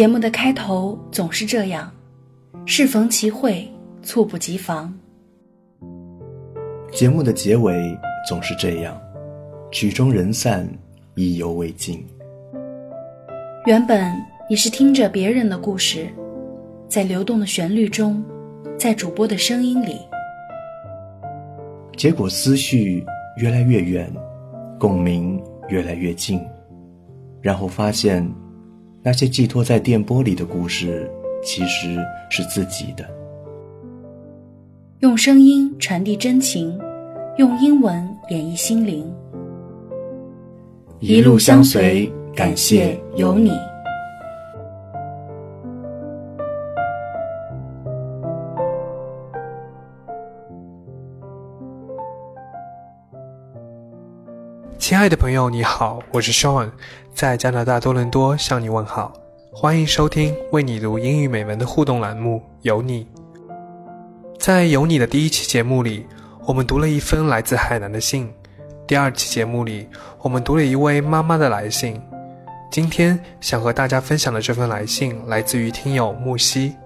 节目的开头总是这样，适逢其会，猝不及防。节目的结尾总是这样，曲终人散，意犹未尽。原本你是听着别人的故事，在流动的旋律中，在主播的声音里，结果思绪越来越远，共鸣越来越近，然后发现，那些寄托在电波里的故事，其实是自己的。用声音传递真情，用英文演绎心灵。一路相随，感谢有你。爱的朋友，你好，我是 Sean，在加拿大多伦多向你问好，欢迎收听为你读英语美文的互动栏目《有你》。在有你的第一期节目里，我们读了一封来自海南的信；第二期节目里，我们读了一位妈妈的来信。今天想和大家分享的这份来信，来自于听友木西，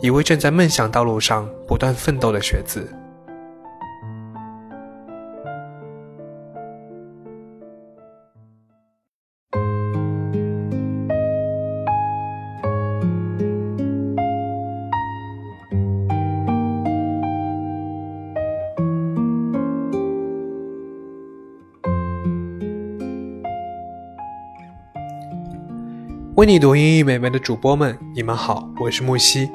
一位正在梦想道路上不断奋斗的学子。为你读英语美文的主播们，你们好，我是木西。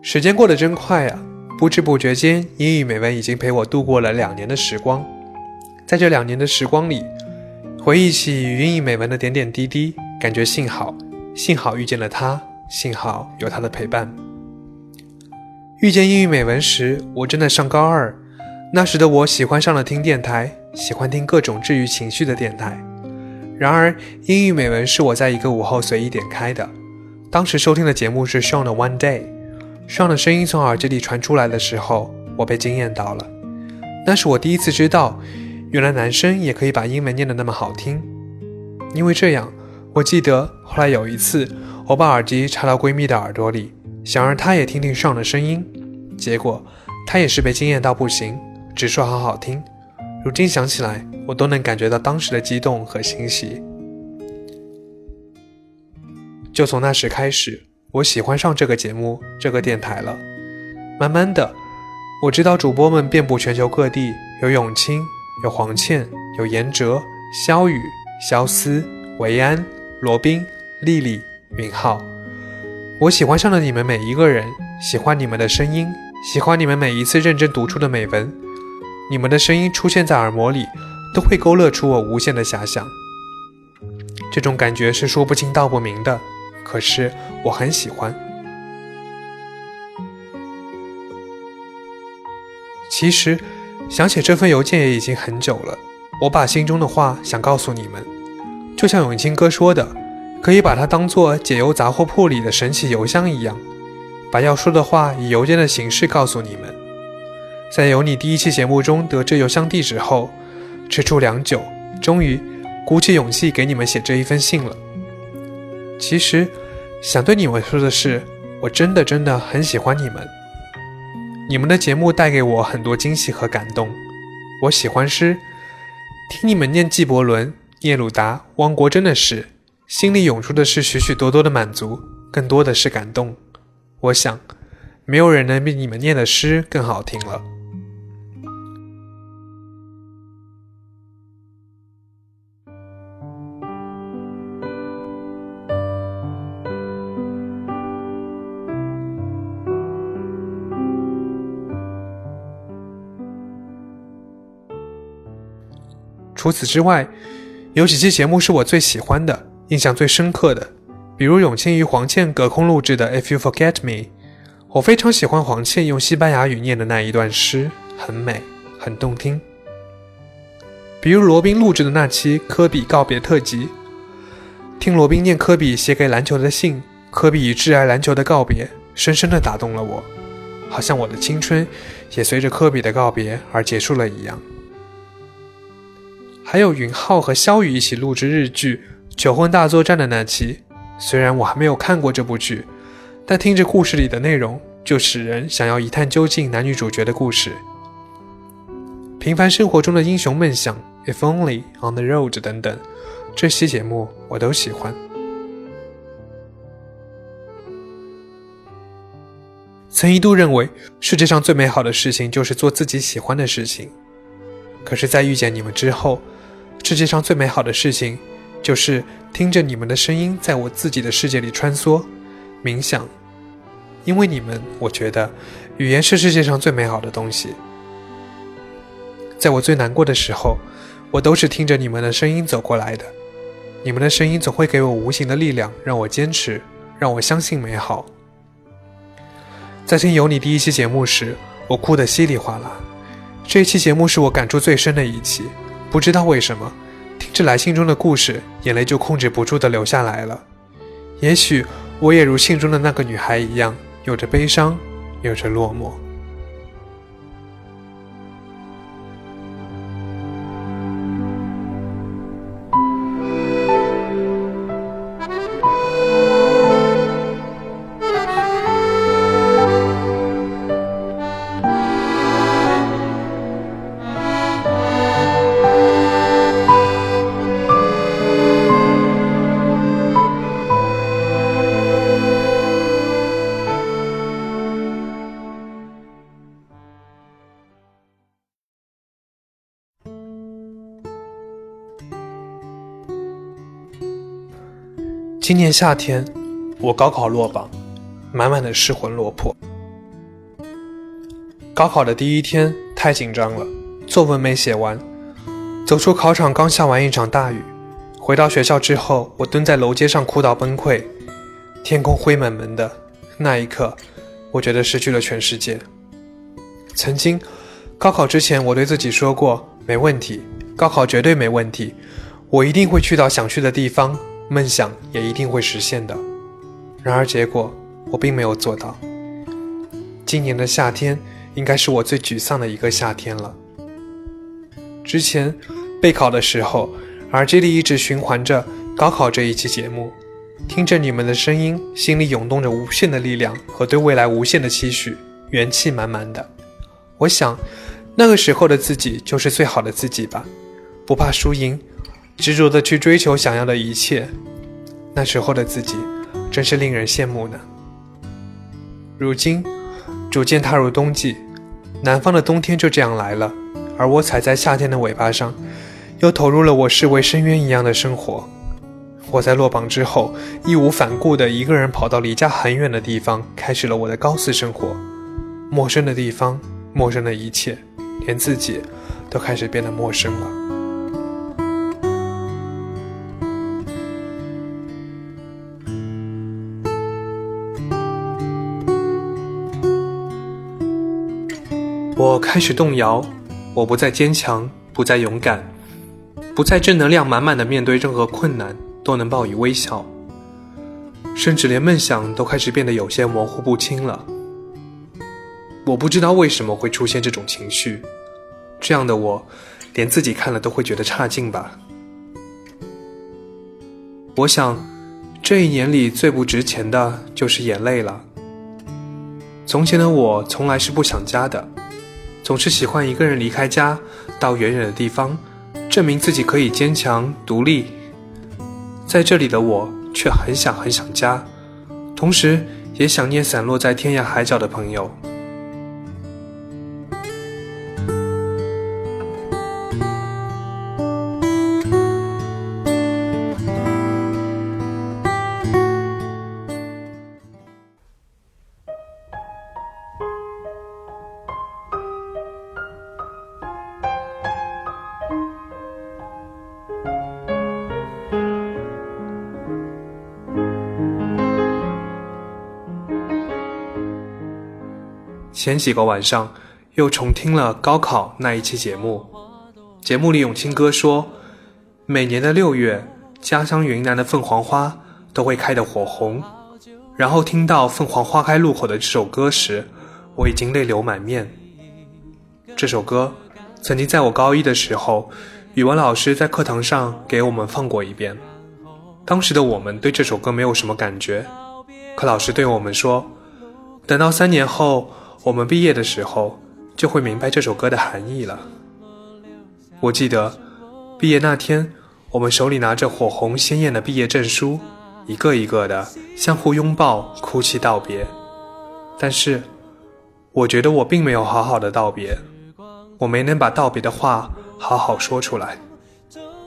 时间过得真快啊，不知不觉间，英语美文已经陪我度过了两年的时光。在这两年的时光里，回忆起与英语美文的点点滴滴，感觉幸好，幸好遇见了他，幸好有他的陪伴。遇见英语美文时，我正在上高二，那时的我喜欢上了听电台，喜欢听各种治愈情绪的电台。然而，英语美文是我在一个午后随意点开的。当时收听的节目是 Sean 的 One Day，Sean 的声音从耳机里传出来的时候，我被惊艳到了。那是我第一次知道，原来男生也可以把英文念得那么好听。因为这样，我记得后来有一次，我把耳机插到闺蜜的耳朵里，想让她也听听 Sean 的声音，结果她也是被惊艳到不行，只说好好听。如今想起来，我都能感觉到当时的激动和欣喜。就从那时开始，我喜欢上这个节目、这个电台了。慢慢的，我知道主播们遍布全球各地，有永清，有黄倩，有严哲、肖宇、肖思、维安、罗宾、丽丽、允浩。我喜欢上了你们每一个人，喜欢你们的声音，喜欢你们每一次认真读出的美文。你们的声音出现在耳膜里，都会勾勒出我无限的遐想。这种感觉是说不清道不明的，可是我很喜欢。其实，想写这份邮件也已经很久了。我把心中的话想告诉你们，就像永清哥说的，可以把它当做解忧杂货铺里的神奇邮箱一样，把要说的话以邮件的形式告诉你们。在有你第一期节目中得知邮箱地址后，踟蹰良久，终于鼓起勇气给你们写这一封信了。其实，想对你们说的是，我真的真的很喜欢你们。你们的节目带给我很多惊喜和感动。我喜欢诗，听你们念纪伯伦、聂鲁达、汪国真的诗，心里涌出的是许许多多的满足，更多的是感动。我想，没有人能比你们念的诗更好听了。除此之外，有几期节目是我最喜欢的、印象最深刻的，比如永清与黄倩隔空录制的《If You Forget Me》，我非常喜欢黄倩用西班牙语念的那一段诗，很美，很动听。比如罗宾录制的那期科比告别特辑，听罗宾念科比写给篮球的信，科比与挚爱篮球的告别，深深地打动了我，好像我的青春也随着科比的告别而结束了一样。还有允浩和肖宇一起录制日剧《求婚大作战》的那期，虽然我还没有看过这部剧，但听着故事里的内容，就使人想要一探究竟。男女主角的故事，平凡生活中的英雄梦想，If Only on the Road 等等，这些节目我都喜欢。曾一度认为世界上最美好的事情就是做自己喜欢的事情，可是，在遇见你们之后，世界上最美好的事情就是听着你们的声音，在我自己的世界里穿梭、冥想。因为你们，我觉得语言是世界上最美好的东西。在我最难过的时候，我都是听着你们的声音走过来的。你们的声音总会给我无形的力量，让我坚持，让我相信美好。在听有你第一期节目时，我哭得稀里哗啦。这一期节目是我感触最深的一期，不知道为什么，听着来信中的故事，眼泪就控制不住的流下来了。也许我也如信中的那个女孩一样，有着悲伤，有着落寞。今年夏天，我高考落榜，满满的失魂落魄。高考的第一天太紧张了，作文没写完。走出考场，刚下完一场大雨。回到学校之后，我蹲在楼阶上哭到崩溃。天空灰蒙蒙的，那一刻，我觉得失去了全世界。曾经，高考之前，我对自己说过，没问题，高考绝对没问题，我一定会去到想去的地方。梦想也一定会实现的，然而结果我并没有做到。今年的夏天应该是我最沮丧的一个夏天了。之前备考的时候，耳机里一直循环着高考这一期节目，听着你们的声音，心里涌动着无限的力量和对未来无限的期许，元气满满的。我想，那个时候的自己就是最好的自己吧，不怕输赢。执着的去追求想要的一切，那时候的自己真是令人羡慕呢。如今逐渐踏入冬季，南方的冬天就这样来了，而我踩在夏天的尾巴上，又投入了我视为深渊一样的生活。我在落榜之后，义无反顾地一个人跑到离家很远的地方，开始了我的高四生活。陌生的地方，陌生的一切，连自己都开始变得陌生了。我开始动摇，我不再坚强，不再勇敢，不再正能量满满的面对任何困难都能报以微笑，甚至连梦想都开始变得有些模糊不清了。我不知道为什么会出现这种情绪，这样的我，连自己看了都会觉得差劲吧。我想，这一年里最不值钱的就是眼泪了。从前的我从来是不想家的。总是喜欢一个人离开家，到远远的地方，证明自己可以坚强独立。在这里的我却很想很想家，同时也想念散落在天涯海角的朋友。前几个晚上，又重听了高考那一期节目。节目里永清哥说，每年的六月，家乡云南的凤凰花都会开得火红。然后听到《凤凰花开路口》的这首歌时，我已经泪流满面。这首歌曾经在我高一的时候，语文老师在课堂上给我们放过一遍。当时的我们对这首歌没有什么感觉，可老师对我们说，等到三年后我们毕业的时候，就会明白这首歌的含义了。我记得毕业那天，我们手里拿着火红鲜艳的毕业证书，一个一个的相互拥抱，哭泣道别。但是，我觉得我并没有好好的道别，我没能把道别的话好好说出来。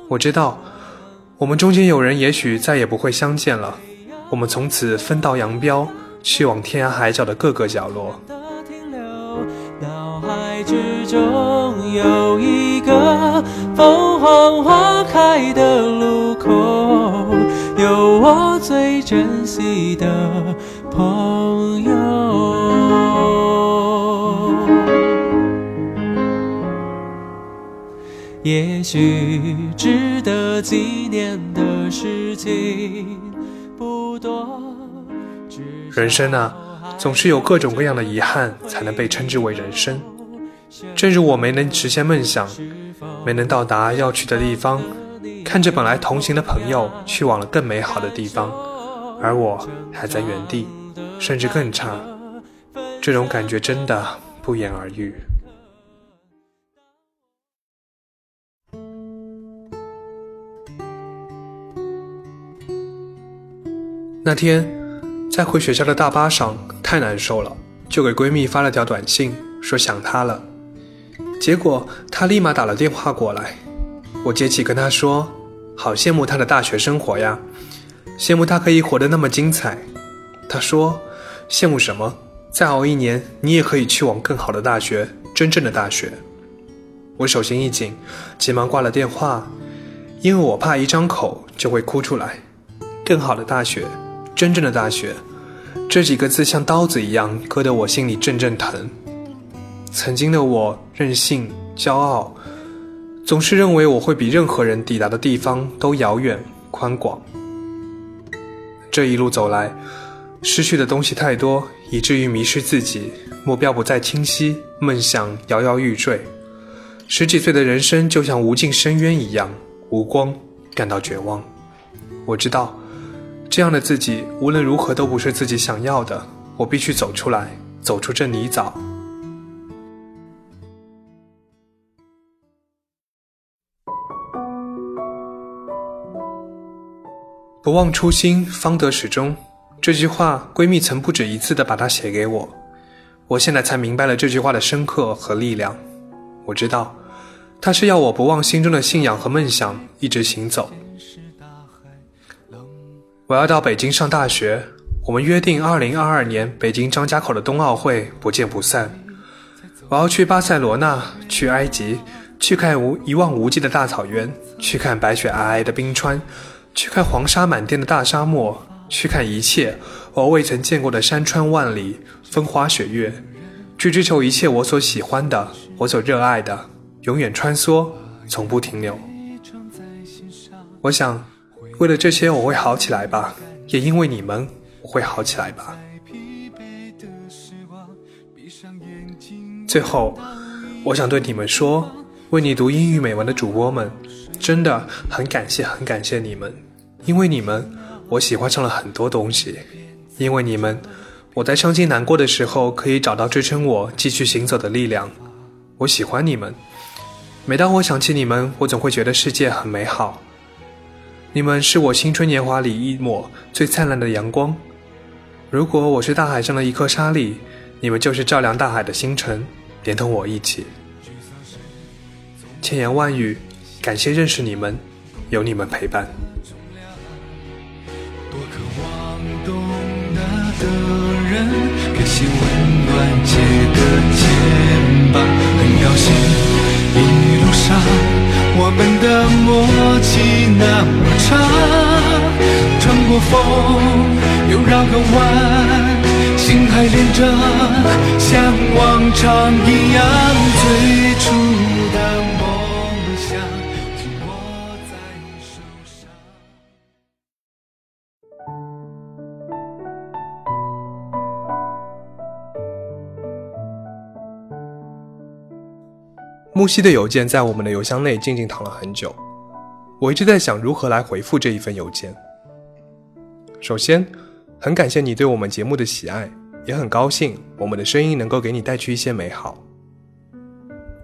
我知道。我们中间有人也许再也不会相见了，我们从此分道扬镳，去往天涯海角的各个角落。之中有一个凤凰花开的路口，有我最珍惜的朋友。也许值得纪念的事情不多。人生啊，总是有各种各样的遗憾，才能被称之为人生。正如我没能实现梦想，没能到达要去的地方，看着本来同行的朋友去往了更美好的地方，而我还在原地，甚至更差。这种感觉真的不言而喻。那天，在回学校的大巴上太难受了，就给闺蜜发了条短信，说想她了。结果他立马打了电话过来，我接起跟他说：“好羡慕他的大学生活呀，羡慕他可以活得那么精彩。”他说：“羡慕什么？再熬一年，你也可以去往更好的大学，真正的大学。”我手心一紧，急忙挂了电话，因为我怕一张口就会哭出来。更好的大学。真正的大学，这几个字像刀子一样割得我心里阵阵疼。曾经的我任性、骄傲，总是认为我会比任何人抵达的地方都遥远、宽广。这一路走来，失去的东西太多，以至于迷失自己，目标不再清晰，梦想摇摇欲坠。十几岁的人生就像无尽深渊一样，无光，感到绝望。我知道。这样的自己无论如何都不是自己想要的，我必须走出来，走出这泥沼。不忘初心，方得始终。这句话，闺蜜曾不止一次的把它写给我。我现在才明白了这句话的深刻和力量。我知道，她是要我不忘心中的信仰和梦想，一直行走。我要到北京上大学，我们约定二零二二年北京张家口的冬奥会不见不散。我要去巴塞罗那，去埃及，去看无一望无际的大草原，去看白雪皑皑的冰川，去看黄沙满天的大沙漠，去看一切我未曾见过的山川万里、风花雪月，去追求一切我所喜欢的、我所热爱的，永远穿梭，从不停留。我想。为了这些，我会好起来吧。也因为你们，我会好起来吧。最后，我想对你们说：为你读英语美文的主播们，真的很感谢，很感谢你们。因为你们，我喜欢上了很多东西。因为你们，我在伤心难过的时候可以找到支撑我继续行走的力量。我喜欢你们。每当我想起你们，我总会觉得世界很美好。你们是我青春年华里一抹最灿烂的阳光。如果我是大海上的一颗沙粒，你们就是照亮大海的星辰，连同我一起。千言万语，感谢认识你们，有你们陪伴。多渴望懂得的人，感谢温暖借的肩膀，很高兴一路上。我们的默契那么长，穿过风又绕个弯，心还连着，像往常一样，木西的邮件在我们的邮箱内静静躺了很久，我一直在想如何来回复这一份邮件。首先，很感谢你对我们节目的喜爱，也很高兴我们的声音能够给你带去一些美好。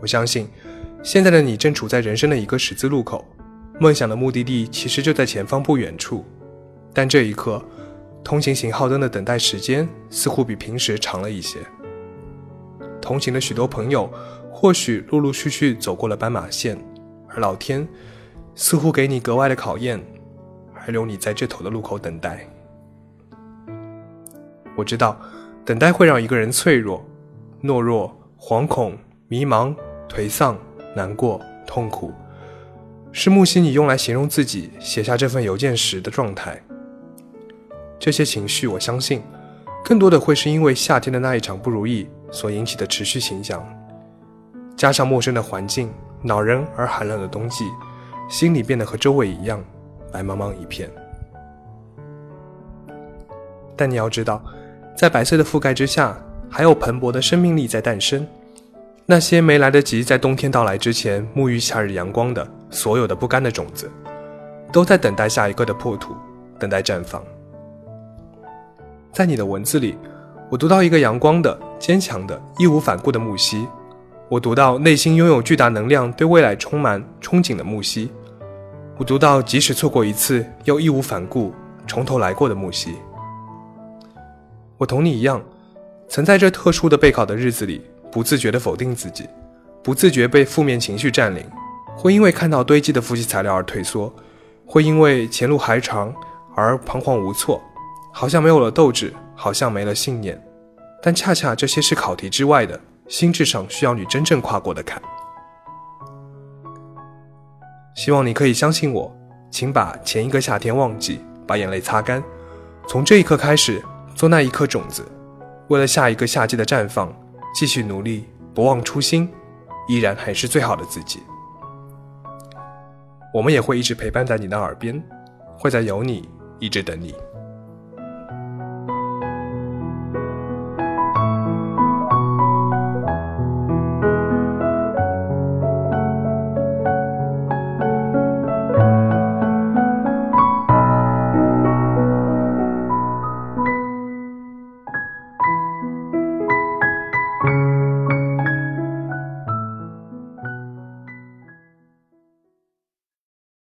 我相信，现在的你正处在人生的一个十字路口，梦想的目的地其实就在前方不远处，但这一刻，通行信号灯的等待时间似乎比平时长了一些。同行的许多朋友，或许陆陆续续走过了斑马线，而老天似乎给你格外的考验，还留你在这头的路口等待。我知道，等待会让一个人脆弱、懦弱、惶恐、迷茫、颓丧、难过、痛苦，是木西你用来形容自己写下这份邮件时的状态。这些情绪，我相信，更多的会是因为夏天的那一场不如意所引起的持续形象，加上陌生的环境、恼人而寒冷的冬季，心里变得和周围一样白茫茫一片。但你要知道。在白色的覆盖之下，还有蓬勃的生命力在诞生。那些没来得及在冬天到来之前沐浴夏日阳光的所有的不甘的种子，都在等待下一个的破土，等待绽放。在你的文字里，我读到一个阳光的、坚强的、义无反顾的木西；我读到内心拥有巨大能量、对未来充满憧憬的木西；我读到即使错过一次，又义无反顾从头来过的木西。我同你一样，曾在这特殊的备考的日子里，不自觉地否定自己，不自觉被负面情绪占领，会因为看到堆积的复习材料而退缩，会因为前路还长而彷徨无措，好像没有了斗志，好像没了信念。但恰恰这些是考题之外的心智上需要你真正跨过的坎。希望你可以相信我，请把前一个夏天忘记，把眼泪擦干，从这一刻开始。做那一颗种子，为了下一个夏季的绽放，继续努力，不忘初心，依然还是最好的自己。我们也会一直陪伴在你的耳边，会在有你，一直等你。